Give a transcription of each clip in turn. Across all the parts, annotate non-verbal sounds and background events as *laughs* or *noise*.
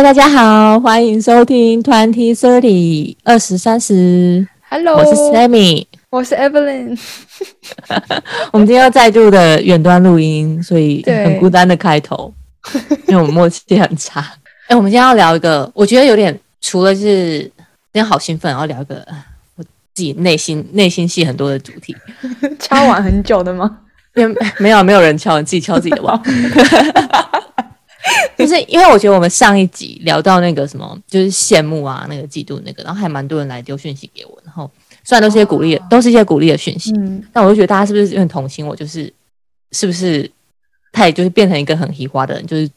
嗨，大家好，欢迎收听 Twenty Thirty 二十三十。Hello，我是 Sammy，我是 Evelyn。*laughs* 我们今天要再度的远端录音，所以很孤单的开头，因为我们默契很差。*laughs* 哎，我们今天要聊一个，我觉得有点除了是今天好兴奋，然后聊一个我自己内心内心戏很多的主题。*laughs* 敲碗很久的吗？没有，没有，没有人敲，你自己敲自己的碗。*laughs* 就是因为我觉得我们上一集聊到那个什么，就是羡慕啊，那个嫉妒那个，然后还蛮多人来丢讯息给我，然后虽然都是些鼓励，哦、都是一些鼓励的讯息，嗯，但我就觉得大家是不是很同情我？就是是不是太就是变成一个很虚华的人？就是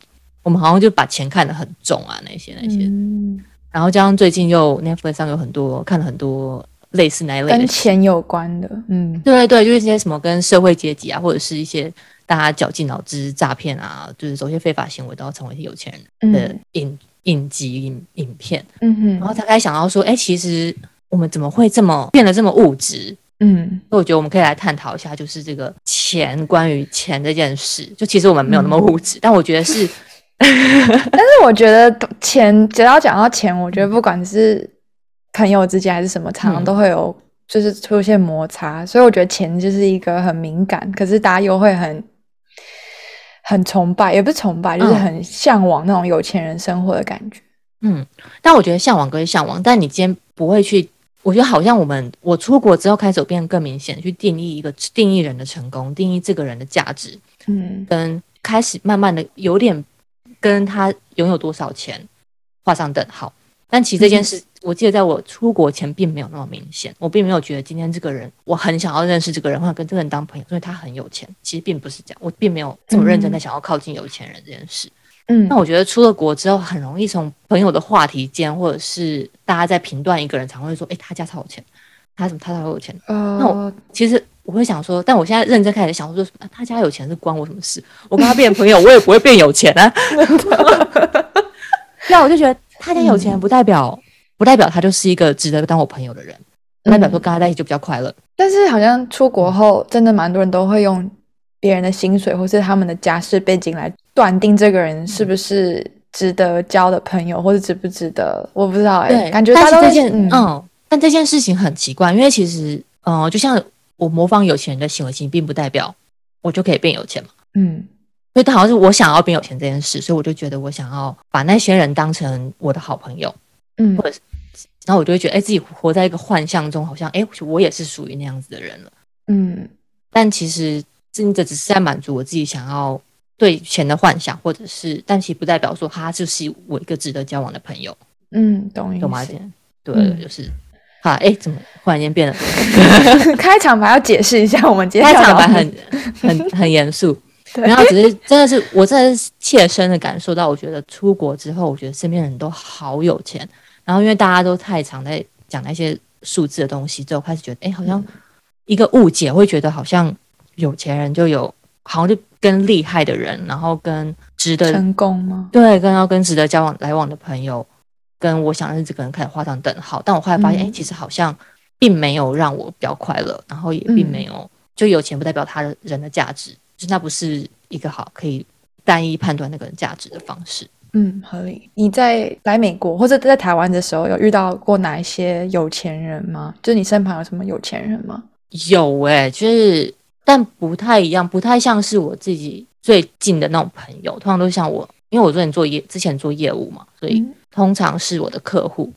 我们好像就把钱看得很重啊，那些那些，嗯，然后加上最近又 Netflix 上有很多看了很多类似那一类的跟钱有关的，嗯，对对对，就是一些什么跟社会阶级啊，或者是一些。大家绞尽脑汁诈骗啊，就是走一些非法行为，都要成为有钱人的影、嗯、影集影影片。嗯哼，然后他开始想到说，哎、欸，其实我们怎么会这么变得这么物质？嗯，所以我觉得我们可以来探讨一下，就是这个钱，关于钱这件事。就其实我们没有那么物质，嗯、但我觉得是，*laughs* 但是我觉得钱，只要讲到钱，我觉得不管是朋友之间还是什么，常常都会有就是出现摩擦。嗯、所以我觉得钱就是一个很敏感，可是大家又会很。很崇拜，也不是崇拜，就是很向往那种有钱人生活的感觉。嗯，但我觉得向往归向往，但你今天不会去。我觉得好像我们我出国之后开始变得更明显，去定义一个定义人的成功，定义这个人的价值。嗯，跟开始慢慢的有点跟他拥有多少钱画上等号。但其实这件事，嗯、我记得在我出国前并没有那么明显，我并没有觉得今天这个人我很想要认识这个人，或者跟这个人当朋友，因为他很有钱。其实并不是这样，我并没有这么认真的想要靠近有钱人这件事。嗯，那我觉得出了国之后，很容易从朋友的话题间，或者是大家在评断一个人，常会说：“哎，他家超有钱，他怎么他超有钱？”呃，那我其实我会想说，但我现在认真开始想说，说他家有钱是关我什么事？我跟他变朋友，*laughs* 我也不会变有钱啊。那 *laughs* 我就觉得。他家有钱不代表，嗯、不代表他就是一个值得当我朋友的人，不代表说跟他在一起就比较快乐。但是好像出国后，真的蛮多人都会用别人的薪水或是他们的家世背景来断定这个人是不是值得交的朋友，或者值不值得，我不知道哎、欸。对感觉他都这件嗯，嗯，但这件事情很奇怪，因为其实，嗯、呃，就像我模仿有钱人的行为，其实并不代表我就可以变有钱嘛。嗯。所以，他好像是我想要变有钱这件事，所以我就觉得我想要把那些人当成我的好朋友，嗯，或者是，然后我就会觉得，哎，自己活在一个幻象中，好像，哎，我也是属于那样子的人了，嗯。但其实，真的只是在满足我自己想要对钱的幻想，或者是，但其实不代表说他就是我一个值得交往的朋友，嗯，懂懂吗？对，嗯、就是，好，哎，怎么忽然间变了？*laughs* 开场白要解释一下，我们今天开场白很 *laughs* 很很严肃。然后只是真的是我真的是切身的感受到，我觉得出国之后，我觉得身边人都好有钱。然后因为大家都太常在讲那些数字的东西，之后开始觉得，哎，好像一个误解，会觉得好像有钱人就有，好像就跟厉害的人，然后跟值得成功吗？对，跟要跟值得交往来往的朋友，跟我想认识这个人开始画上等号。但我后来发现，哎，其实好像并没有让我比较快乐，然后也并没有就有钱不代表他的人的价值。就是那不是一个好可以单一判断那个人价值的方式。嗯，合理。你在来美国或者在台湾的时候，有遇到过哪一些有钱人吗？就是你身旁有什么有钱人吗？有哎、欸，就是但不太一样，不太像是我自己最近的那种朋友。通常都像我，因为我之前做业，之前做业务嘛，所以通常是我的客户，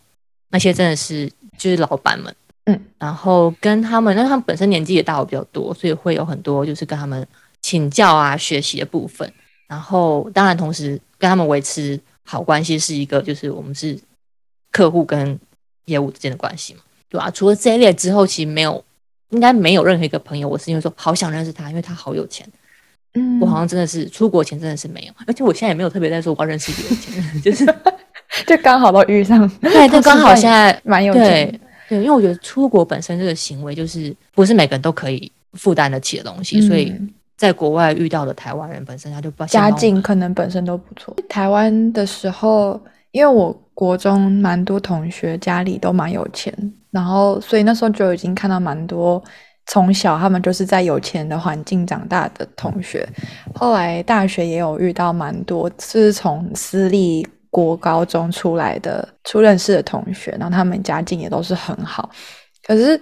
那些真的是就是老板们。嗯，然后跟他们，那他们本身年纪也大我比较多，所以会有很多就是跟他们。请教啊，学习的部分，然后当然同时跟他们维持好关系是一个，就是我们是客户跟业务之间的关系嘛，对吧？除了这一类之后，其实没有，应该没有任何一个朋友，我是因为说好想认识他，因为他好有钱。嗯，我好像真的是出国前真的是没有，而且我现在也没有特别在说我要认识一个有钱人，就是 *laughs* 就刚好都遇上，*laughs* 对，就刚好现在蛮有钱对，对，因为我觉得出国本身这个行为就是不是每个人都可以负担得起的东西，嗯、所以。在国外遇到的台湾人本身他就不家境可能本身都不错。台湾的时候，因为我国中蛮多同学家里都蛮有钱，然后所以那时候就已经看到蛮多从小他们就是在有钱的环境长大的同学。后来大学也有遇到蛮多，是从私立国高中出来的初认识的同学，然后他们家境也都是很好。可是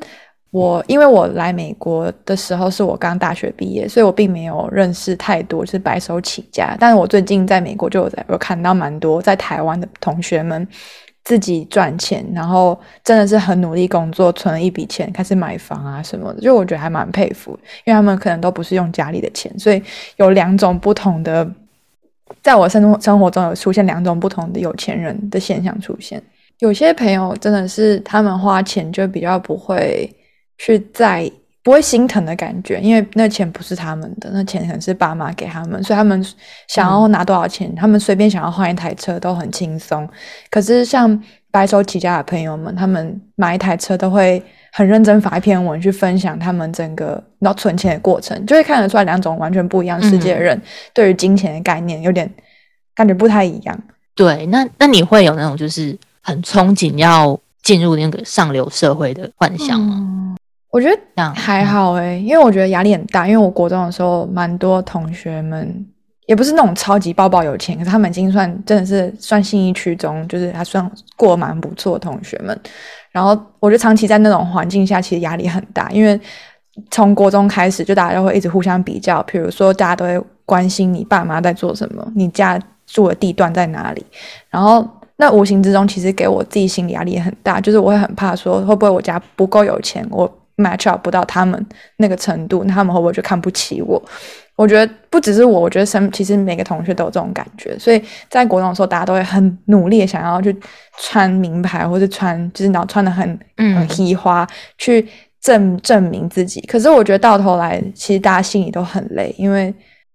我因为我来美国的时候是我刚大学毕业，所以我并没有认识太多就是白手起家。但是我最近在美国就有在有看到蛮多在台湾的同学们。自己赚钱，然后真的是很努力工作，存了一笔钱，开始买房啊什么的，就我觉得还蛮佩服，因为他们可能都不是用家里的钱，所以有两种不同的，在我生活生活中有出现两种不同的有钱人的现象出现。有些朋友真的是他们花钱就比较不会去在。不会心疼的感觉，因为那钱不是他们的，那钱可能是爸妈给他们，所以他们想要拿多少钱，嗯、他们随便想要换一台车都很轻松。可是像白手起家的朋友们，他们买一台车都会很认真发一篇文去分享他们整个要存钱的过程，就会看得出来两种完全不一样世界的人对于金钱的概念有点感觉不太一样。对，那那你会有那种就是很憧憬要进入那个上流社会的幻想吗？嗯我觉得还好诶、欸，因为我觉得压力很大。因为我国中的时候，蛮多同学们也不是那种超级爆爆有钱，可是他们已经算真的是算信义区中，就是还算过蛮不错的同学们。然后我觉得长期在那种环境下，其实压力很大，因为从国中开始，就大家都会一直互相比较，比如说大家都会关心你爸妈在做什么，你家住的地段在哪里，然后那无形之中其实给我自己心理压力也很大，就是我会很怕说会不会我家不够有钱，我。Match up 不到他们那个程度，那他们会不会就看不起我？我觉得不只是我，我觉得身其实每个同学都有这种感觉。所以在国中的时候，大家都会很努力的想要去穿名牌，或者穿就是然后穿的很很嘻花，去证证明自己。可是我觉得到头来，其实大家心里都很累，因为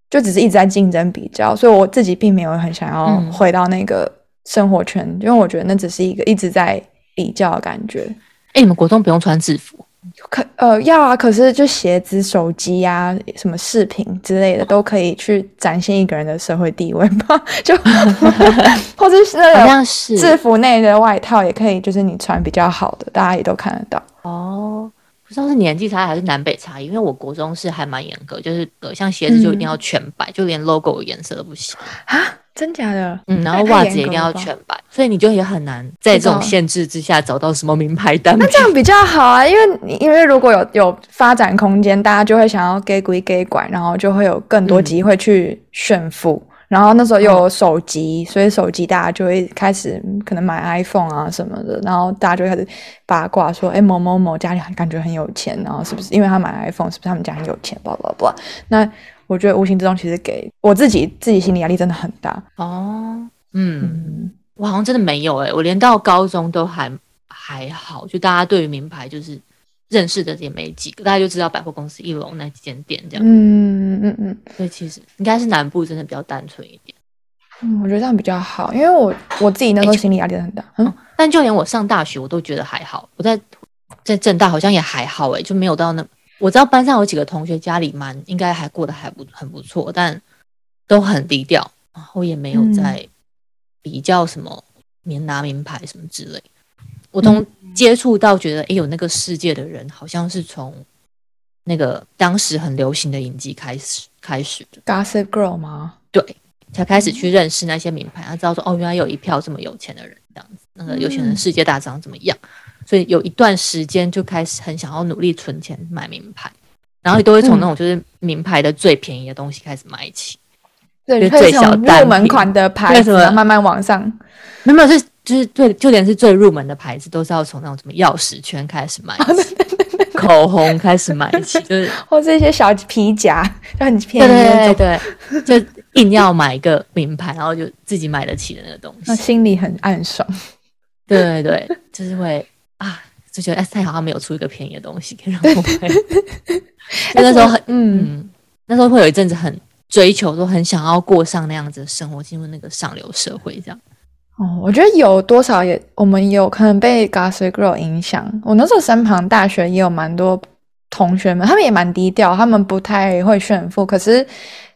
就只是一直在竞争比较。所以我自己并没有很想要回到那个生活圈，因为我觉得那只是一个一直在比较的感觉。哎，你们国中不用穿制服？可呃要啊，可是就鞋子、手机呀、啊、什么饰品之类的，都可以去展现一个人的社会地位吧？就 *laughs* *laughs* 或者是那种制服内的外套，也可以，就是你穿比较好的，大家也都看得到。哦，不知道是年纪差还是南北差异，因为我国中是还蛮严格，就是呃，像鞋子就一定要全白，嗯、就连 logo 的颜色都不行啊。真假的，嗯，然后袜子一定要全白，所以你就也很难在这种限制之下找到什么名牌单品。那这样比较好啊，因为因为如果有有发展空间，大家就会想要给归给管，然后就会有更多机会去炫富。嗯、然后那时候又有手机，嗯、所以手机大家就会开始可能买 iPhone 啊什么的，然后大家就会开始八卦说，哎，某某某家里感觉很有钱，然后是不是因为他买 iPhone，是不是他们家很有钱？巴拉巴拉，那。我觉得无形之中其实给我自己自己心理压力真的很大哦。嗯，嗯我好像真的没有诶、欸，我连到高中都还还好，就大家对于名牌就是认识的也没几个，大家就知道百货公司一楼那几间店这样。嗯嗯嗯，所以其实应该是南部真的比较单纯一点。嗯，我觉得这样比较好，因为我我自己那时候心理压力很大。欸、嗯，但就连我上大学我都觉得还好，我在在政大好像也还好诶、欸，就没有到那。我知道班上有几个同学家里蛮应该还过得还不很不错，但都很低调，然后也没有在比较什么名拿名牌什么之类。我从接触到觉得哎有那个世界的人，好像是从那个当时很流行的影集开始开始的。Gossip Girl 吗？对，才开始去认识那些名牌，他知道说哦原来有一票这么有钱的人这样子，那个有钱人世界大长怎么样？所以有一段时间就开始很想要努力存钱买名牌，然后你都会从那种就是名牌的最便宜的东西开始买起，对，就最小入门款的牌子慢慢往上，没有是就是最就连是最入门的牌子都是要从那种什么钥匙圈开始买起，*laughs* 口红开始买起，*laughs* 就是或是一些小皮夹就很便宜，对对对，就硬要买一个名牌，然后就自己买得起的那个东西，那心里很暗爽，对对对，就是会。啊，就觉得 S 太好像没有出一个便宜的东西可以让我买。*laughs* 那时候很嗯，嗯，那时候会有一阵子很追求，说很想要过上那样子的生活，进入那个上流社会这样。哦，我觉得有多少也，我们有可能被 Gossip Girl 影响。我那时候身旁大学也有蛮多同学们，他们也蛮低调，他们不太会炫富，可是。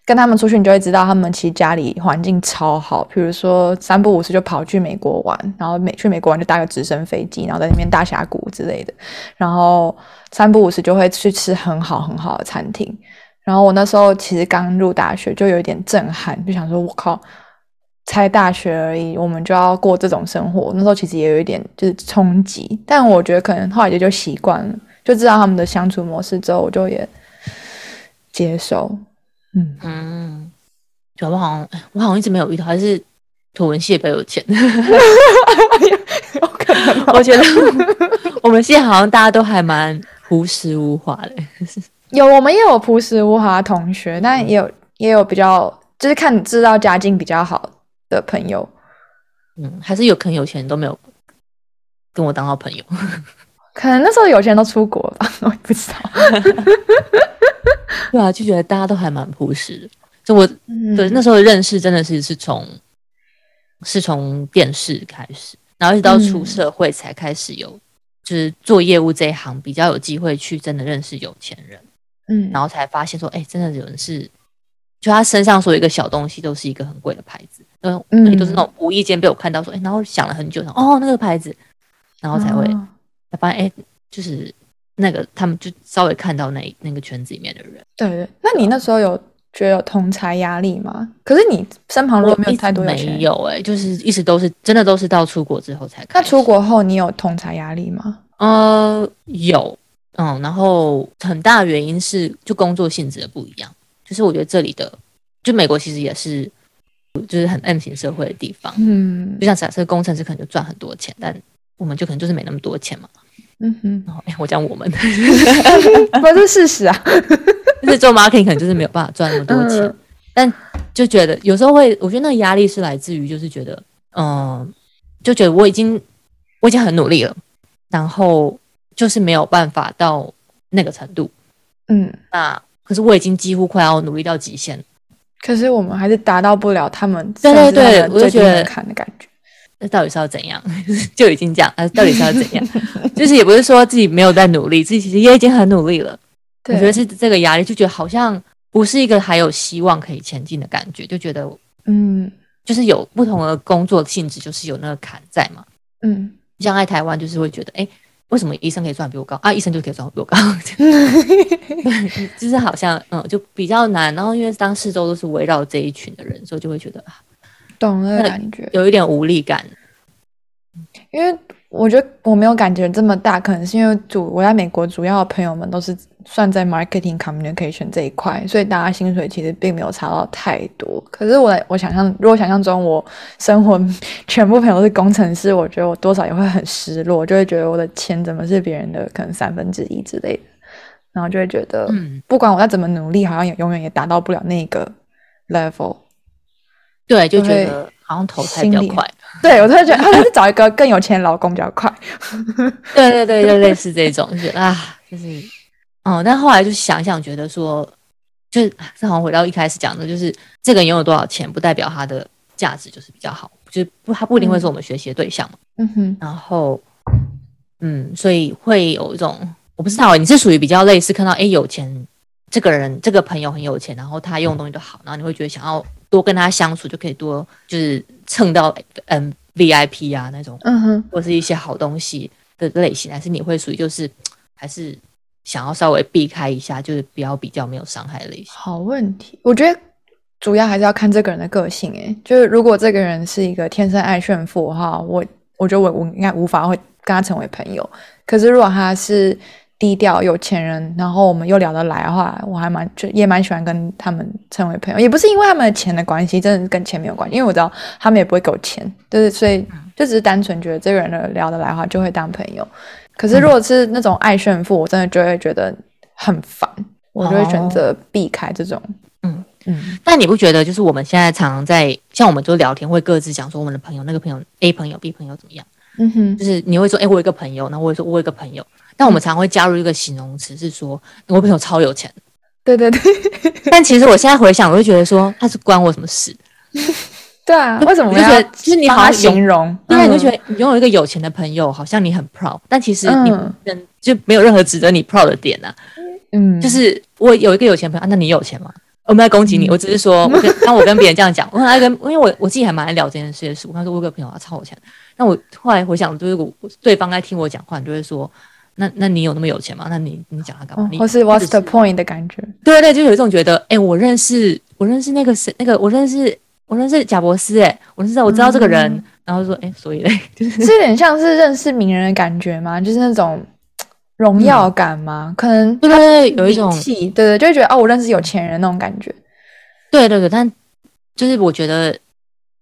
跟他们出去，你就会知道他们其实家里环境超好。比如说三不五时就跑去美国玩，然后美去美国玩就搭个直升飞机，然后在那边大峡谷之类的。然后三不五时就会去吃很好很好的餐厅。然后我那时候其实刚入大学，就有一点震撼，就想说：我靠，才大学而已，我们就要过这种生活。那时候其实也有一点就是冲击，但我觉得可能后来也就习惯了，就知道他们的相处模式之后，我就也接受。嗯嗯，就我好像我好像一直没有遇到，还是图文系比较有钱。*laughs* 有可能，我觉得我们系好像大家都还蛮朴实无华的。*laughs* 有，我们也有朴实无华的同学，但也有也有比较，就是看你知道家境比较好的朋友。嗯，还是有可能有钱人都没有跟我当好朋友。可能那时候有钱人都出国了吧，*laughs* 我也不知道。*laughs* 对啊，就觉得大家都还蛮朴实的。就我、嗯、对那时候的认识，真的是是从是从电视开始，然后一直到出社会才开始有，嗯、就是做业务这一行比较有机会去真的认识有钱人。嗯，然后才发现说，哎，真的有人是，就他身上所有一个小东西都是一个很贵的牌子，嗯，都是那种无意间被我看到说，哎，然后想了很久，哦，那个牌子，然后才会才发现，哎，就是。那个他们就稍微看到那那个圈子里面的人，对对。那你那时候有觉得有同才压力吗？可是你身旁如果没有太多没有哎、欸，就是一直都是真的都是到出国之后才看。那出国后你有同才压力吗？呃，有，嗯，然后很大的原因是就工作性质的不一样，就是我觉得这里的就美国其实也是就是很 M 型社会的地方，嗯，就像假设工程师可能就赚很多钱，但我们就可能就是没那么多钱嘛。嗯哼，哎，我讲我们，*laughs* 不是事实啊，就是做 marketing 可能就是没有办法赚那么多钱，嗯、但就觉得有时候会，我觉得那个压力是来自于，就是觉得，嗯，就觉得我已经我已经很努力了，然后就是没有办法到那个程度，嗯，那可是我已经几乎快要努力到极限，可是我们还是达到不了他们对对对，我就觉得看的感觉。那到底是要怎样？*laughs* 就已经这样，啊，到底是要怎样？*laughs* 就是也不是说自己没有在努力，自己其实也已经很努力了。我觉得是这个压力，就觉得好像不是一个还有希望可以前进的感觉，就觉得嗯，就是有不同的工作性质，就是有那个坎在嘛。嗯，像在台湾，就是会觉得，哎，为什么医生可以赚比我高啊？医生就可以赚比我高，*laughs* 就是好像嗯，就比较难。然后因为当四周都是围绕这一群的人，所以就会觉得啊。懂那个感觉，有一点无力感，因为我觉得我没有感觉这么大，可能是因为主我在美国主要的朋友们都是算在 marketing communication 这一块，所以大家薪水其实并没有差到太多。可是我我想象，如果想象中我生活全部朋友都是工程师，我觉得我多少也会很失落，就会觉得我的钱怎么是别人的可能三分之一之类的，然后就会觉得，不管我再怎么努力，好像也永远也达到不了那个 level。对，就觉得好像投胎比较快。*laughs* 对，我突然觉得，他是找一个更有钱的老公比较快。*laughs* *laughs* 对对对，就类似这种，就是啊，就是，哦、嗯，但后来就想想，觉得说，就是正好像回到一开始讲的，就是这个人拥有多少钱，不代表他的价值就是比较好，就是不，他不一定会是我们学习的对象嘛。嗯哼。然后，嗯，所以会有一种，我不知道，你是属于比较类似看到，哎，有钱这个人，这个朋友很有钱，然后他用的东西都好，然后你会觉得想要。多跟他相处就可以多，就是蹭到嗯 VIP 啊那种，嗯哼，或是一些好东西的类型，还是你会属于就是还是想要稍微避开一下，就是比较比较没有伤害的类型。好问题，我觉得主要还是要看这个人的个性，诶，就是如果这个人是一个天生爱炫富哈，我我觉得我我应该无法会跟他成为朋友。可是如果他是低调有钱人，然后我们又聊得来的话，我还蛮就也蛮喜欢跟他们成为朋友，也不是因为他们的钱的关系，真的是跟钱没有关系，因为我知道他们也不会给我钱，就是，所以就只是单纯觉得这个人的聊得来的话，就会当朋友。可是如果是那种爱炫富，我真的就会觉得很烦，我就会选择避开这种。嗯嗯。但你不觉得，就是我们现在常常在像我们就聊天，会各自讲说我们的朋友，那个朋友 A 朋友 B 朋友怎么样？嗯哼，就是你会说，哎，我有一个朋友，然后我会说，我有一个朋友。但我们常会加入一个形容词，是说我朋友超有钱。对对对。*laughs* 但其实我现在回想，我就觉得说他是关我什么事？*laughs* 对啊，为什么我觉得就是你好像形容，因为你就觉得你拥有一个有钱的朋友，好像你很 proud，但其实你人就没有任何值得你 proud 的点呐。嗯，就是我有一个有钱朋友，那你有钱吗？我没在攻击你，我只是说，我跟 *laughs* 当我跟别人这样讲，我爱跟，因为我我自己还蛮爱聊这件事的事。我跟他说我有个朋友他超有钱，那我后来回想，就是我对方在听我讲话，你就会说。那那你有那么有钱吗？那你你讲他干嘛？或是 What's the point 的感觉？对对，就有一种觉得，哎，我认识我认识那个谁，那个我认识我认识贾博斯，哎，我认识，我知道这个人，嗯、然后说，哎，所以嘞，*laughs* 就是是有点像是认识名人的感觉吗？就是那种荣耀感吗？嗯、可能对对对，有一种气，对对，就会觉得哦，我认识有钱人那种感觉。对对对，但就是我觉得，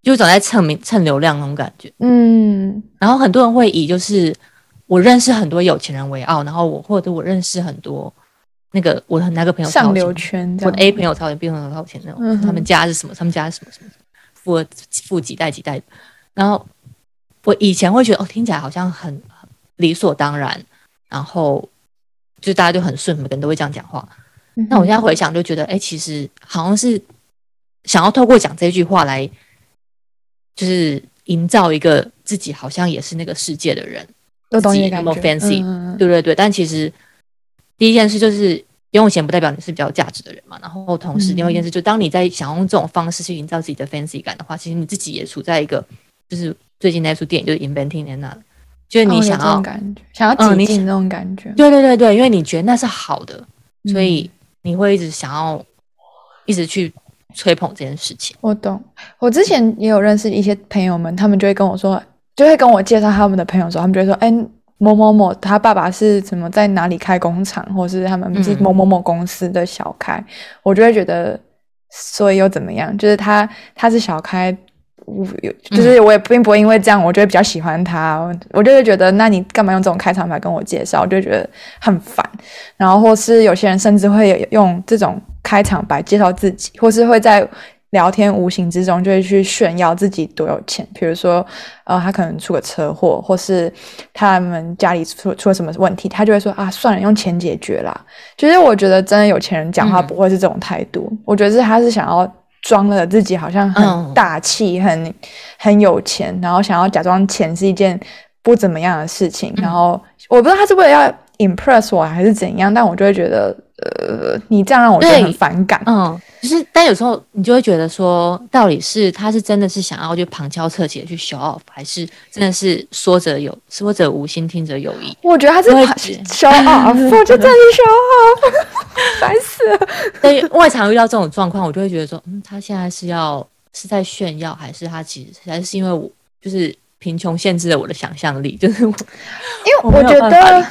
就总在蹭名蹭流量那种感觉。嗯，然后很多人会以就是我认识很多有钱人为傲，然后我或者我认识很多。那个我的那个朋友上流圈，我的 A 朋友超有钱，B 朋友超有钱那种，嗯、他们家是什么？他们家是什么什么？富二富几代几代？然后我以前会觉得哦，听起来好像很，理所当然，然后就大家就很顺，每个人都会这样讲话。那、我现在回想就觉得，哎，其实好像是想要透过讲这句话来，就是营造一个自己好像也是那个世界的人，自己那么 fancy，、嗯、对对对，但其实。第一件事就是拥有钱不代表你是比较有价值的人嘛，然后同时另外一件事就是当你在想用这种方式去营造自己的 fancy 感的话，其实你自己也处在一个就是最近那出电影就是 Inventing Anna，就是你想要、哦、感觉想要挤进那种感觉，对对对对，因为你觉得那是好的，所以你会一直想要一直去吹捧这件事情。我懂，我之前也有认识一些朋友们，他们就会跟我说，就会跟我介绍他们的朋友的时候，他们就会说，哎。某某某，他爸爸是怎么在哪里开工厂，或是他们是某某某公司的小开，嗯、我就会觉得，所以又怎么样？就是他他是小开，我就是我也并不会因为这样，我就会比较喜欢他，我就会觉得，那你干嘛用这种开场白跟我介绍？我就觉得很烦。然后或是有些人甚至会用这种开场白介绍自己，或是会在。聊天无形之中就会去炫耀自己多有钱，比如说，呃，他可能出个车祸，或是他们家里出出了什么问题，他就会说啊，算了，用钱解决啦。其实我觉得真的有钱人讲话不会是这种态度，嗯、我觉得是他是想要装了自己好像很大气、嗯、很很有钱，然后想要假装钱是一件不怎么样的事情，嗯、然后我不知道他是为了要 impress 我还是怎样，但我就会觉得，呃，你这样让我觉得很反感，嗯。就是，但有时候你就会觉得说，到底是他是真的是想要就旁敲侧击的去 show off，还是真的是说者有说者无心，听者有意？我觉得他是 show off，*laughs* 我就在你 show off，*laughs* 烦死了。所以外常遇到这种状况，我就会觉得说，嗯，他现在是要是在炫耀，还是他其实还是因为我就是贫穷限制了我的想象力？就是我，因为我觉得。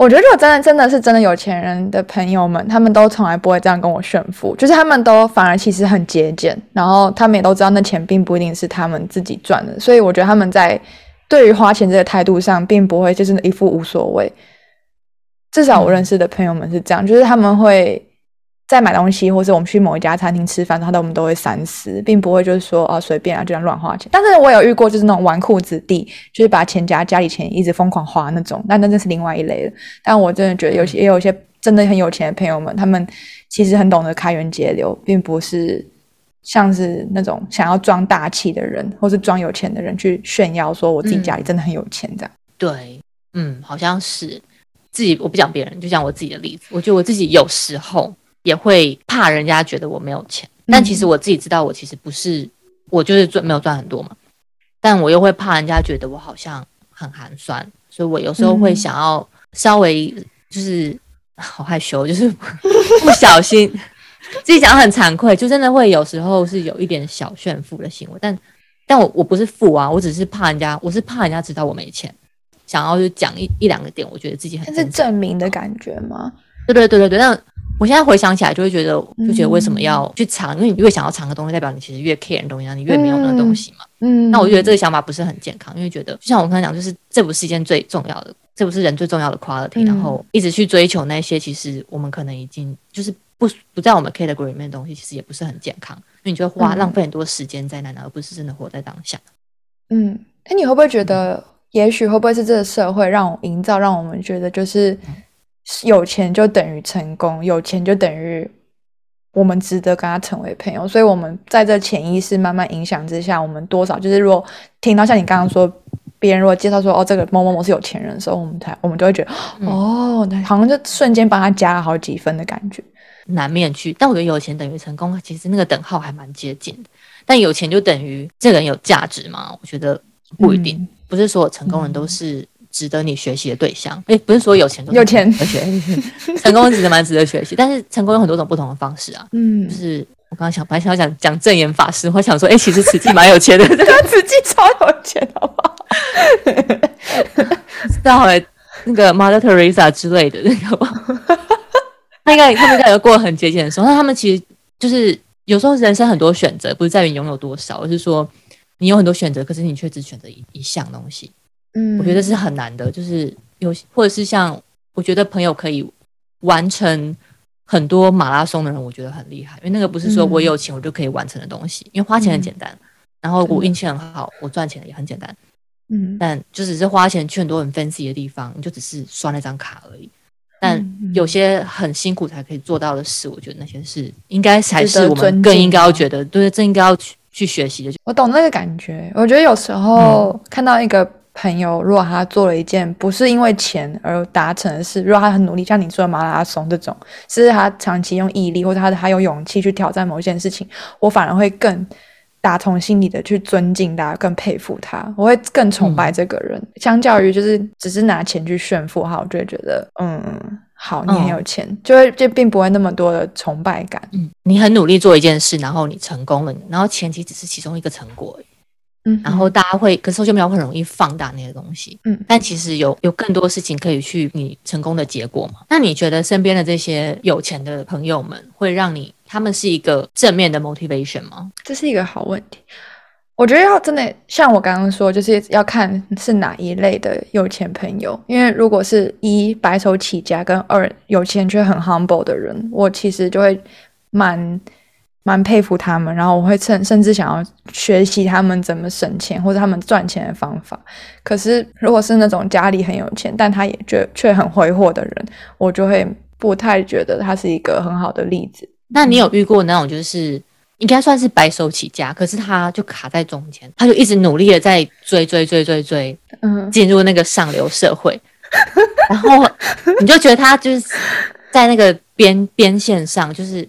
我觉得，如果真的真的是真的有钱人的朋友们，他们都从来不会这样跟我炫富，就是他们都反而其实很节俭，然后他们也都知道那钱并不一定是他们自己赚的，所以我觉得他们在对于花钱这个态度上，并不会就是一副无所谓。至少我认识的朋友们是这样，就是他们会。在买东西，或是我们去某一家餐厅吃饭，他都我们都会三思，并不会就是说啊随便啊就这样乱花钱。但是我有遇过就是那种纨绔子弟，就是把钱夹家里钱一直疯狂花那种，那那那是另外一类的。但我真的觉得有些也有一些真的很有钱的朋友们，他们其实很懂得开源节流，并不是像是那种想要装大气的人，或是装有钱的人去炫耀说我自己家里真的很有钱这样。嗯、对，嗯，好像是自己，我不讲别人，就讲我自己的例子。我觉得我自己有时候。也会怕人家觉得我没有钱，但其实我自己知道，我其实不是，我就是赚没有赚很多嘛，但我又会怕人家觉得我好像很寒酸，所以我有时候会想要稍微就是 *laughs* 好害羞，就是不小心 *laughs* 自己讲很惭愧，就真的会有时候是有一点小炫富的行为，但但我我不是富啊，我只是怕人家，我是怕人家知道我没钱，想要就讲一一两个点，我觉得自己很是证明的感觉吗？对对对对对，那。我现在回想起来，就会觉得，就觉得为什么要去藏？嗯、因为你越想要藏的东西，代表你其实越 care 的东西，你越没有那个东西嘛。嗯，那我觉得这个想法不是很健康，因为觉得就像我刚才讲，就是这不是一件最重要的，这不是人最重要的 quality，、嗯、然后一直去追求那些，其实我们可能已经就是不不在我们 category 里面的东西，其实也不是很健康，因为你就会花浪费很多时间在那，而不是真的活在当下。嗯，那你会不会觉得，也许会不会是这个社会让我营造，让我们觉得就是。有钱就等于成功，有钱就等于我们值得跟他成为朋友，所以我们在这潜意识慢慢影响之下，我们多少就是如果听到像你刚刚说，别人如果介绍说哦这个某某某是有钱人的时候，我们才我们就会觉得、嗯、哦，好像就瞬间帮他加了好几分的感觉，难免去。但我觉得有钱等于成功，其实那个等号还蛮接近的。但有钱就等于这个人有价值吗？我觉得不一定，嗯、不是所有成功人都是。值得你学习的对象，诶，不是说有钱都有钱，而且成功值得蛮值得学习，*laughs* 但是成功有很多种不同的方式啊，嗯，就是我刚刚想本来想要讲讲证严法师，我想说，哎、欸，其实慈济蛮有钱的，*laughs* 慈济超有钱，好不好？知道哎，那个 Mother Teresa 之类的那个吗？他应该他们应该有过很节俭的时候。那他们其实就是有时候人生很多选择，不是在于拥有多少，而是说你有很多选择，可是你却只选择一一项东西。嗯，我觉得是很难的。就是有或者是像我觉得朋友可以完成很多马拉松的人，我觉得很厉害，因为那个不是说我有钱我就可以完成的东西，因为花钱很简单，然后我运气很好，我赚钱也很简单。嗯，但就只是花钱去很多很 fancy 的地方，你就只是刷那张卡而已。但有些很辛苦才可以做到的事，我觉得那些事应该才是我们更应该要觉得，对，这应该要去去学习的。我懂那个感觉。我觉得有时候看到一个朋友，如果他做了一件不是因为钱而达成的事，如果他很努力，像你说的马拉松这种，是他长期用毅力，或者他他有勇气去挑战某一件事情，我反而会更打从心里的去尊敬他，更佩服他，我会更崇拜这个人。相较于就是只是拿钱去炫富哈，我就会觉得嗯，好，你很有钱，就会就并不会那么多的崇拜感。嗯，你很努力做一件事，然后你成功了，然后钱其实只是其中一个成果。嗯，然后大家会，可是 social media 会很容易放大那些东西。嗯，但其实有有更多事情可以去你成功的结果嘛？那你觉得身边的这些有钱的朋友们会让你，他们是一个正面的 motivation 吗？这是一个好问题。我觉得要真的像我刚刚说，就是要看是哪一类的有钱朋友。因为如果是一白手起家跟二有钱却很 humble 的人，我其实就会蛮。蛮佩服他们，然后我会趁甚至想要学习他们怎么省钱或者他们赚钱的方法。可是如果是那种家里很有钱，但他也却却很挥霍的人，我就会不太觉得他是一个很好的例子。那你有遇过那种就是应该算是白手起家，可是他就卡在中间，他就一直努力的在追追追追追，嗯，进入那个上流社会，然后你就觉得他就是在那个边边线上，就是。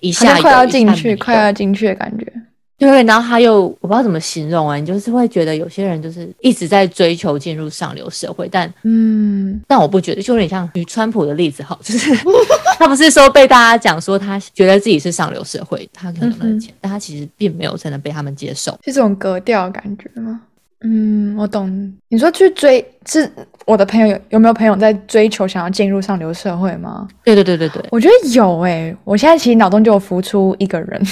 一下快要进去，快要进去的感觉。对，然后他又我不知道怎么形容啊，你就是会觉得有些人就是一直在追求进入上流社会，但嗯，但我不觉得，就有点像与川普的例子，好，就是 *laughs* 他不是说被大家讲说他觉得自己是上流社会，他可能有钱，嗯、但他其实并没有真的被他们接受，是这种格调感觉吗？嗯，我懂。你说去追，是我的朋友有有没有朋友在追求想要进入上流社会吗？对对对对对，我觉得有诶、欸。我现在其实脑中就有浮出一个人，*laughs*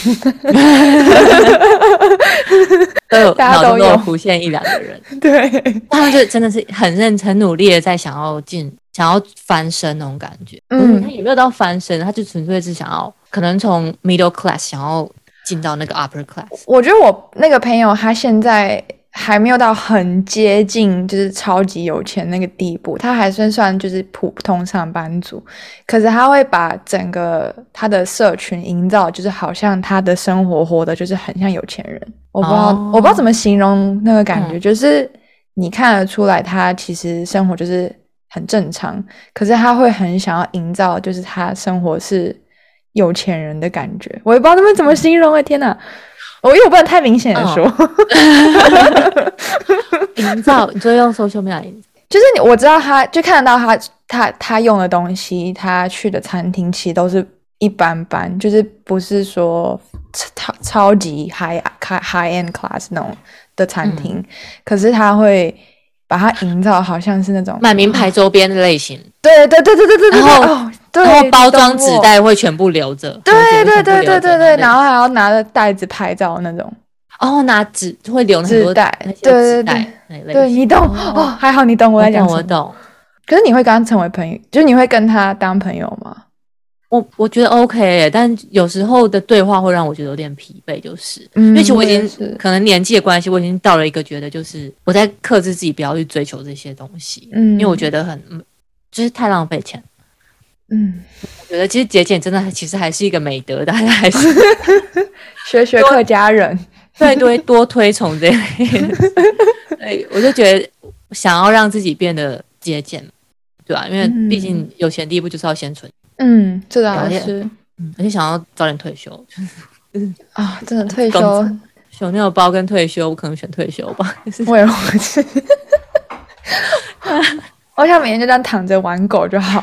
都有 *laughs* 大家都有浮现一两个人。对，他们就真的是很认真、很努力的在想要进、想要翻身那种感觉。嗯，他有没有到翻身？他就纯粹是想要，可能从 middle class 想要进到那个 upper class。我觉得我那个朋友他现在。还没有到很接近，就是超级有钱那个地步，他还算算就是普通上班族，可是他会把整个他的社群营造，就是好像他的生活活的就是很像有钱人。我不知道，哦、我不知道怎么形容那个感觉，嗯、就是你看得出来他其实生活就是很正常，可是他会很想要营造，就是他生活是有钱人的感觉。我也不知道他们怎么形容，哎，天哪！我又不能太明显的说，*laughs* 营造，你就用 social media 就是你，我知道他，就看得到他，他他用的东西，他去的餐厅其实都是一般般，就是不是说超超级 high high end class 那种的餐厅，嗯、可是他会把它营造好像是那种买名牌周边的类型，对对对对对对对，然后。哦然后包装纸袋会全部留着，对对对对对对，然后还要拿着袋子拍照那种，哦，拿纸会留很多袋，对对对，对。你懂。哦，还好你懂我在讲什么，我懂。可是你会跟他成为朋友，就是你会跟他当朋友吗？我我觉得 OK，但有时候的对话会让我觉得有点疲惫，就是。因为其实我已经可能年纪的关系，我已经到了一个觉得就是我在克制自己不要去追求这些东西，嗯，因为我觉得很就是太浪费钱。嗯，我觉得其实节俭真的其实还是一个美德，大家还是 *laughs* 学学客家人，对对，多推崇这类。*laughs* 对，我就觉得想要让自己变得节俭，对吧、啊？因为毕竟有钱第一步就是要先存。嗯，这倒是。嗯，而且想要早点退休，就是啊，真的退休，熊尿包跟退休，我可能选退休吧。*laughs* 我也是。我想每天就这样躺着玩狗就好。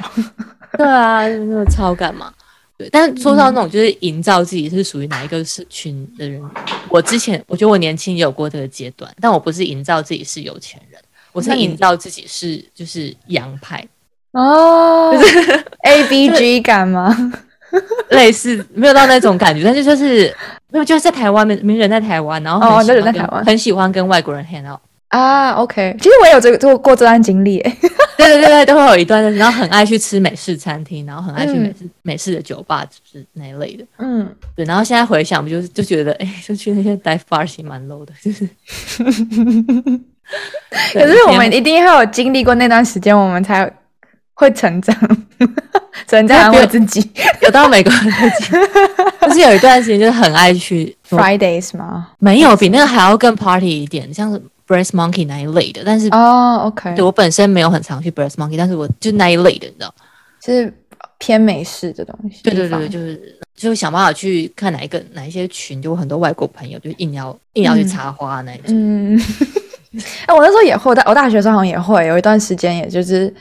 *laughs* 对啊，那个超干嘛？对，但是说到那种就是营造自己是属于哪一个社群的人，嗯、我之前我觉得我年轻也有过这个阶段，但我不是营造自己是有钱人，我是营造自己是就是洋派哦，就是 A B G 感吗？*laughs* 类似没有到那种感觉，但是就是没有就是在台湾，名人在台湾，然后很喜欢、哦、在台湾很喜欢跟外国人 hang out 啊。OK，其实我也有这个做过这段经历，*laughs* 对对对对，都会有一段，然后很爱去吃美式餐厅，然后很爱去美式、嗯、美式的酒吧，就是那一类的。嗯，对。然后现在回想，不就是就觉得，哎，就去那些 dive bar 其实蛮 low 的，*laughs* 就是。可是我们一定会有经历过那段时间，我们才会成长。*laughs* 成长我自己，有到美国自己，就是有一段时间就是很爱去 Fridays 吗？没有，比那个还要更 party 一点，像是 Brass Monkey 那一类的。但是哦、oh,，OK，对我本身没有很常去 Brass Monkey，但是我就那一类的，你知道，就是偏美式的东西。对对对，就是就想办法去看哪一个哪一些群，就很多外国朋友就硬要硬要去插花那一种。嗯，*laughs* 哎，我那时候也会，我大学时候好像也会有一段时间，也就是。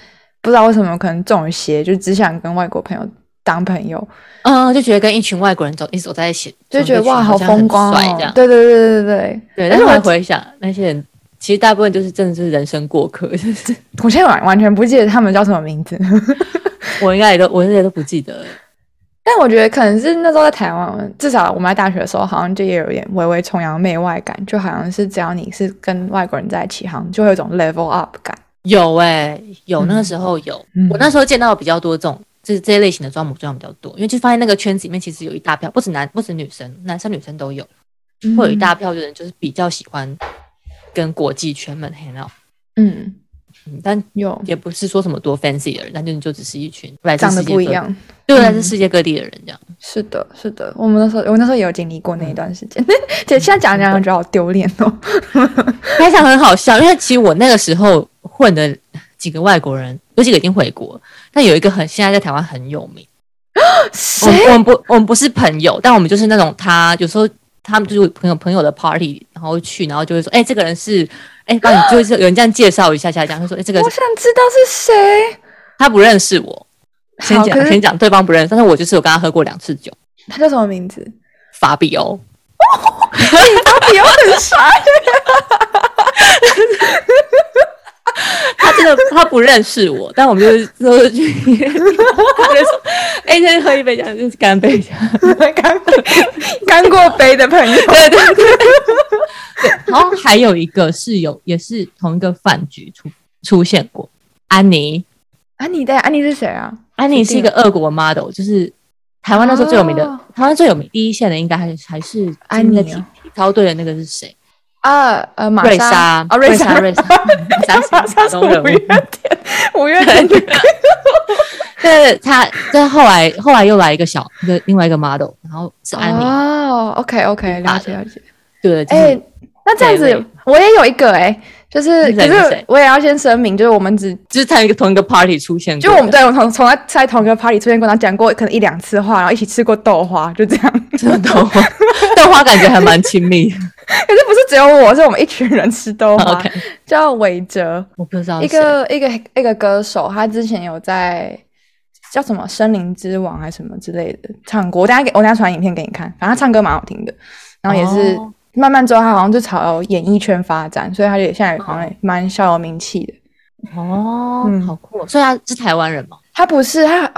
不知道为什么，可能中邪，就只想跟外国朋友当朋友，嗯，就觉得跟一群外国人走，一直走在一起，就觉得哇，好风光哦，这样。对对对对对对。但是我回想那些人，其实大部分就是真的是人生过客，就是 *laughs* 我现在完完全不记得他们叫什么名字，*laughs* 我应该也都我这些都不记得了。但我觉得可能是那时候在台湾，至少我们在大学的时候，好像就也有点微微崇洋媚外感，就好像是只要你是跟外国人在一起，好像就会有一种 level up 感。有哎、欸，有那个时候有，嗯、我那时候见到比较多这种，就是这些类型的装模作样比较多，因为就发现那个圈子里面其实有一大票，不止男，不止女生，男生女生都有，会有一大票的人就是比较喜欢跟国际圈们 hang out，嗯，但有也不是说什么多 fancy 的人，但就就只是一群来自长得不一样，就来自世界各地的人这样。嗯、是的，是的，我们那时候我那时候也有经历过那一段时间，姐、嗯、现在讲讲觉得好丢脸哦，开场很好笑，因为其实我那个时候。混的几个外国人，有几个已经回国，但有一个很现在在台湾很有名。*gasps* 谁？我们不，我们不是朋友，但我们就是那种他有时候他们就是朋友朋友的 party，然后去，然后就会说，哎、欸，这个人是，哎、欸，帮你就是有人这样介绍一下下，这样他说，哎、欸，这个我想知道是谁。他不认识我，先讲先讲，对方不认识，但是我就是有跟他喝过两次酒。他叫什么名字？法比欧。法比欧很帅。他真的他不认识我，但我们就 *laughs* 是说去，他就说：“哎、欸，先喝一杯，这样就是干杯，这样干杯，干过杯的朋友。”对对对，对。然后还有一个是有，也是同一个饭局出出现过，安妮。安妮对，安妮是谁啊？安妮是一个俄国 model，就是台湾那时候最有名的，哦、台湾最有名第一线的应该还还是安妮体体操队的那个是谁？啊呃，瑞莎啊，瑞莎瑞莎，莎 *laughs* 莎是五月天，五月天的。对，*laughs* 他，这后来后来又来一个小一个另外一个 model，然后是安妮。哦，OK OK，了解了解。对，哎，那这样子我也有一个哎，就是可是我也要先声明，就是我们只只是在一个同一个 party 出现过，就我们对我从从来在同一个 party 出现过，然后讲过可能一两次话，然后一起吃过豆花，就这样。吃豆花，*laughs* 豆花感觉还蛮亲密。*laughs* 可是不是只有我，是我们一群人吃豆花。*laughs* Okay. 叫韦哲，我不知道一个一个一个歌手，他之前有在叫什么《森林之王》还是什么之类的唱过。我等下给我等下传影片给你看，反正他唱歌蛮好听的。然后也是慢慢之后，他好像就朝演艺圈发展，所以他也现在好像蛮小有名气的。哦，嗯，好酷！所以他是台湾人吗？他不是，他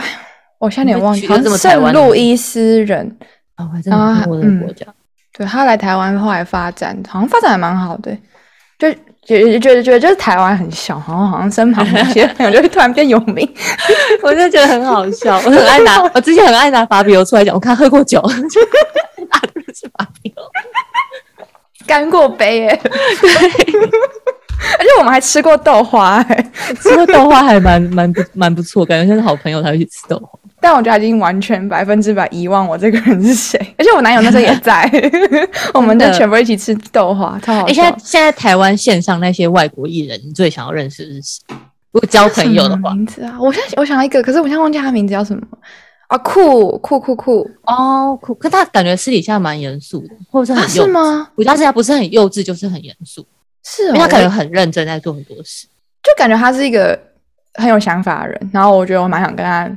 我现在有点忘记，好像圣路易斯人。哦，还真的是我的国家。对，他来台湾后来发展，好像发展还蛮好的，就觉得觉得觉得就是台湾很小，然后好像身旁那些朋友就会突然变有名，*laughs* 我就觉得很好笑。我很爱拿，我之前很爱拿法比欧出来讲，我看喝过酒，*laughs* *laughs* 拿的是法比欧，干过杯耶，对，而且我们还吃过豆花，哎，吃过豆花还蛮蛮不蛮不错，感觉像是好朋友才会去吃豆花。但我觉得他已经完全百分之百遗忘我这个人是谁，而且我男友那时候也在，*laughs* 我们就全部一起吃豆花，超好笑。现在现在台湾线上那些外国艺人，你最想要认识的是谁？如果交朋友的话，名字啊，我现在我想到一个，可是我现在忘记他名字叫什么啊？酷酷酷酷哦酷，可他感觉私底下蛮严肃的，或者是很幼稚吗？我但是他不是很幼稚，就是很严肃，是，因为他感觉很认真在做很多事，就感觉他是一个很有想法的人，然后我觉得我蛮想跟他。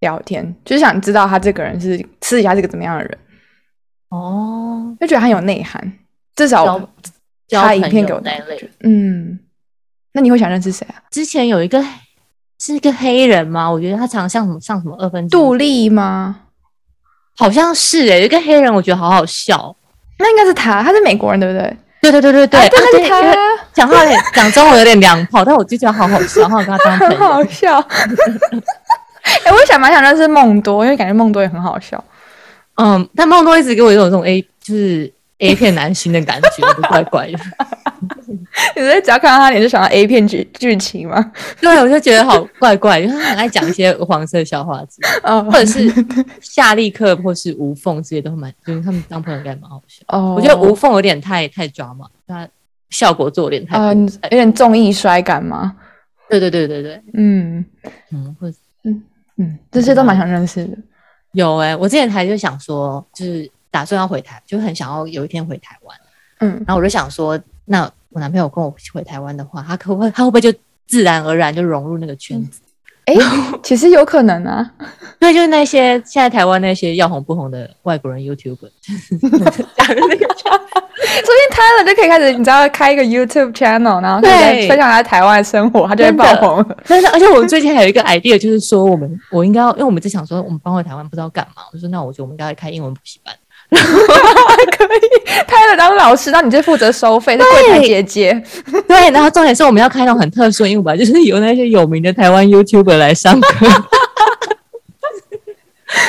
聊天，就是想知道他这个人是私底下是个怎么样的人。哦，就觉得他有内涵，至少他影片给我那类。嗯，那你会想认识谁啊？之前有一个是一个黑人吗？我觉得他常常像什么像什么二分之杜丽吗？好像是诶、欸，有一个黑人，我觉得好好笑。那应该是他，他是美国人，对不对？对对对对对，真的是他。讲话讲中文有点凉泡，但我就觉得好好笑，然后跟他当朋友。很好笑。*laughs* 哎、欸，我也想蛮想认识梦多，因为感觉梦多也很好笑。嗯，但梦多一直给我一种这种 A，就是 A 片男星的感觉，怪怪的。*laughs* 你是只要看到他脸就想到 A 片剧剧情吗？对，我就觉得好怪怪，因为他很爱讲一些黄色笑话子，或者是夏利克或是吴凤这些都蛮，就是他们当朋友应该蛮好笑。哦，我觉得吴凤有点太太抓嘛，他效果做有点太，有点综艺衰感吗？对对对对对，嗯嗯，或嗯嗯，这些都蛮想认识的。有哎、欸，我之前还就想说，就是打算要回台，就很想要有一天回台湾。嗯，然后我就想说，那我男朋友跟我回台湾的话，他可不会，他会不会就自然而然就融入那个圈子？哎、嗯，其实有可能啊。*laughs* 对，就是那些现在台湾那些要红不红的外国人 YouTuber，假 *laughs* 的那个圈子。所以他了就可以开始，你知道开一个 YouTube channel，然后对分享他台湾的生活，他就会爆红。但是，*laughs* 而且我们最近还有一个 idea，就是说我们我应该要，因为我们在想说我们搬回台湾不知道干嘛，我说那我觉得我们应该要开英文补习班，*laughs* 可以。他了当老师，那你就负责收费，是柜台姐姐。对，然后重点是我们要开那种很特殊的英文班，就是由那些有名的台湾 YouTuber 来上课。*laughs*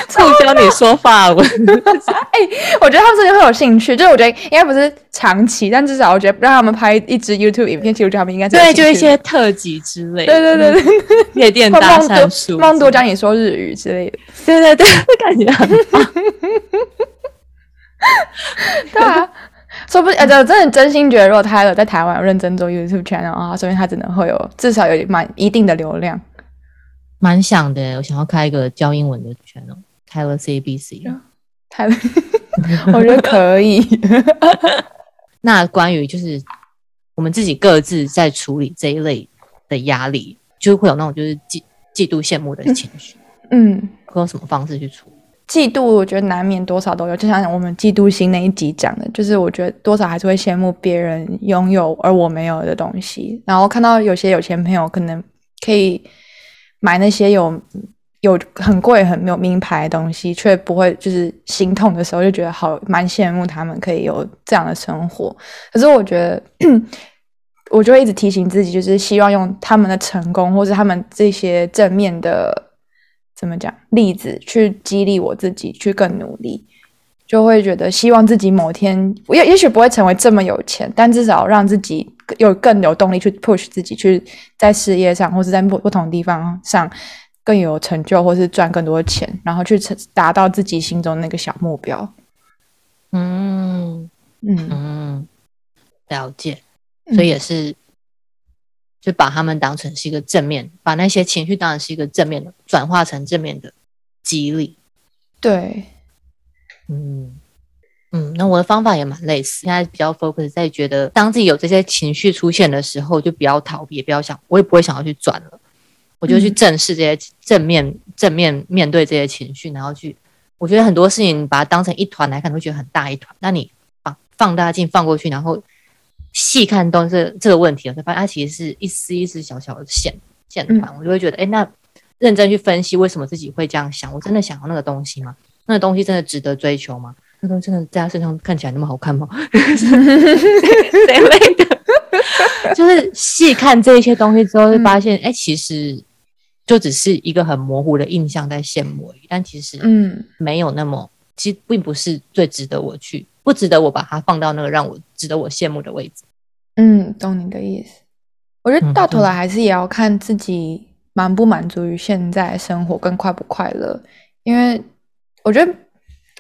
促教你说法文，*laughs* 哎、欸，我觉得他们真的会有兴趣。就是我觉得应该不是长期，但至少我觉得让他们拍一支 YouTube 影片，其实他们应该对，就一些特辑之类的。对对对对，夜店大三叔，梦多教你说日语之类的。对对对，感觉很棒。*laughs* 对啊，说不定，呃，真的真心觉得，如果他有在台湾有认真做 YouTube channel 啊，说明他真的会有至少有蛮一定的流量。蛮想的，我想要开一个教英文的 channel，开了 C B C，开了，*laughs* 我觉得可以。*laughs* 那关于就是我们自己各自在处理这一类的压力，就会有那种就是嫉嫉妒、羡慕的情绪。嗯，会用什么方式去处理？嫉妒，我觉得难免多少都有。就像我们嫉妒心那一集讲的，就是我觉得多少还是会羡慕别人拥有而我没有的东西。然后看到有些有钱朋友可能可以。买那些有有很贵、很没有名牌的东西，却不会就是心痛的时候，就觉得好蛮羡慕他们可以有这样的生活。可是我觉得，*clears throat* 我就会一直提醒自己，就是希望用他们的成功，或是他们这些正面的怎么讲例子，去激励我自己去更努力。就会觉得希望自己某天，也也许不会成为这么有钱，但至少让自己。有更有动力去 push 自己，去在事业上或是在不不同地方上更有成就，或是赚更多的钱，然后去成达到自己心中那个小目标。嗯嗯嗯，了解。所以也是，嗯、就把他们当成是一个正面，把那些情绪当成是一个正面的，转化成正面的激励。对，嗯。嗯，那我的方法也蛮类似，现在比较 focus 在觉得，当自己有这些情绪出现的时候，就不要逃避，也不要想，我也不会想要去转了，我就去正视这些正面、嗯、正面面对这些情绪，然后去，我觉得很多事情把它当成一团来看，会觉得很大一团，那你放放大镜放过去，然后细看都是这个问题，我才发现它其实是一丝一丝小小的线线团，嗯、我就会觉得，哎，那认真去分析为什么自己会这样想，我真的想要那个东西吗？那个东西真的值得追求吗？那东西真的在他身上看起来那么好看吗？*laughs* 这类的，*laughs* 就是细看这一些东西之后，会发现，哎、嗯欸，其实就只是一个很模糊的印象在羡慕而已。但其实，嗯，没有那么，嗯、其实并不是最值得我去，不值得我把它放到那个让我值得我羡慕的位置。嗯，懂你的意思。我觉得到头来还是也要看自己满不满足于现在生活，跟快不快乐。因为我觉得。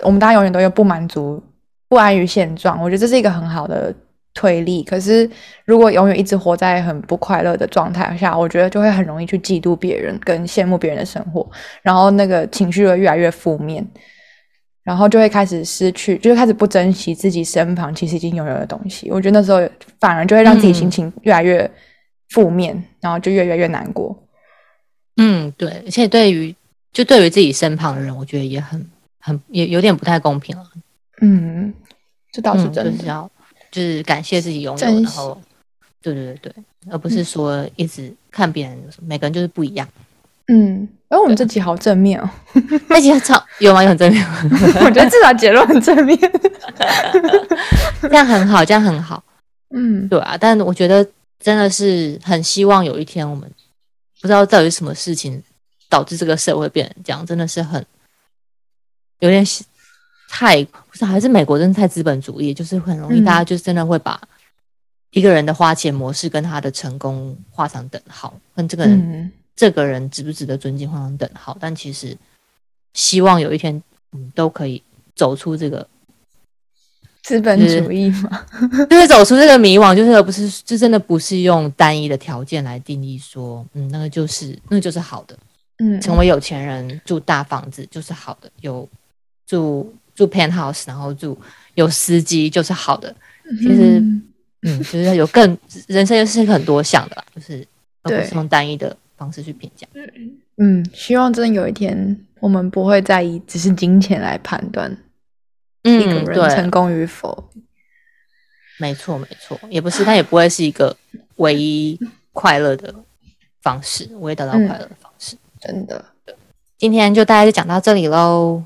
我们大家永远都有不满足、不安于现状，我觉得这是一个很好的推力。可是，如果永远一直活在很不快乐的状态下，我觉得就会很容易去嫉妒别人，跟羡慕别人的生活，然后那个情绪会越来越负面，然后就会开始失去，就会开始不珍惜自己身旁其实已经拥有的东西。我觉得那时候反而就会让自己心情越来越负面，嗯、然后就越来越难过。嗯，对，而且对于。就对于自己身旁的人，我觉得也很很也有点不太公平了。嗯，这倒是真的，嗯、就是要就是感谢自己拥有，然后对对对对，而不是说一直看别人，每个人就是不一样。嗯，而我们这集好正面哦，*laughs* 那集超有吗？有很正面，*laughs* 我觉得至少结论很正面，*laughs* 这样很好，这样很好。嗯，对啊，但我觉得真的是很希望有一天，我们不知道到底是什么事情导致这个社会变成这样，真的是很有点太不是还是美国真的太资本主义，就是很容易大家就真的会把一个人的花钱模式跟他的成功画上等号，跟这个人。嗯这个人值不值得尊敬，画上等号。但其实，希望有一天，嗯，都可以走出这个资本主义嘛，就是，*laughs* 走出这个迷惘，就是而不是，就真的不是用单一的条件来定义说，嗯，那个就是那个就是好的，嗯，成为有钱人住大房子就是好的，有住住 penthouse，然后住有司机就是好的。其实，嗯，嗯，就是有更人生是很多项的啦，就是而不是用单一的。方式去评价，嗯，希望真的有一天，我们不会再以只是金钱来判断一个人成功与否。嗯、没错，没错，也不是，它也不会是一个唯一快乐的方式，唯一得到快乐的方式。嗯、真的，今天就大家就讲到这里喽。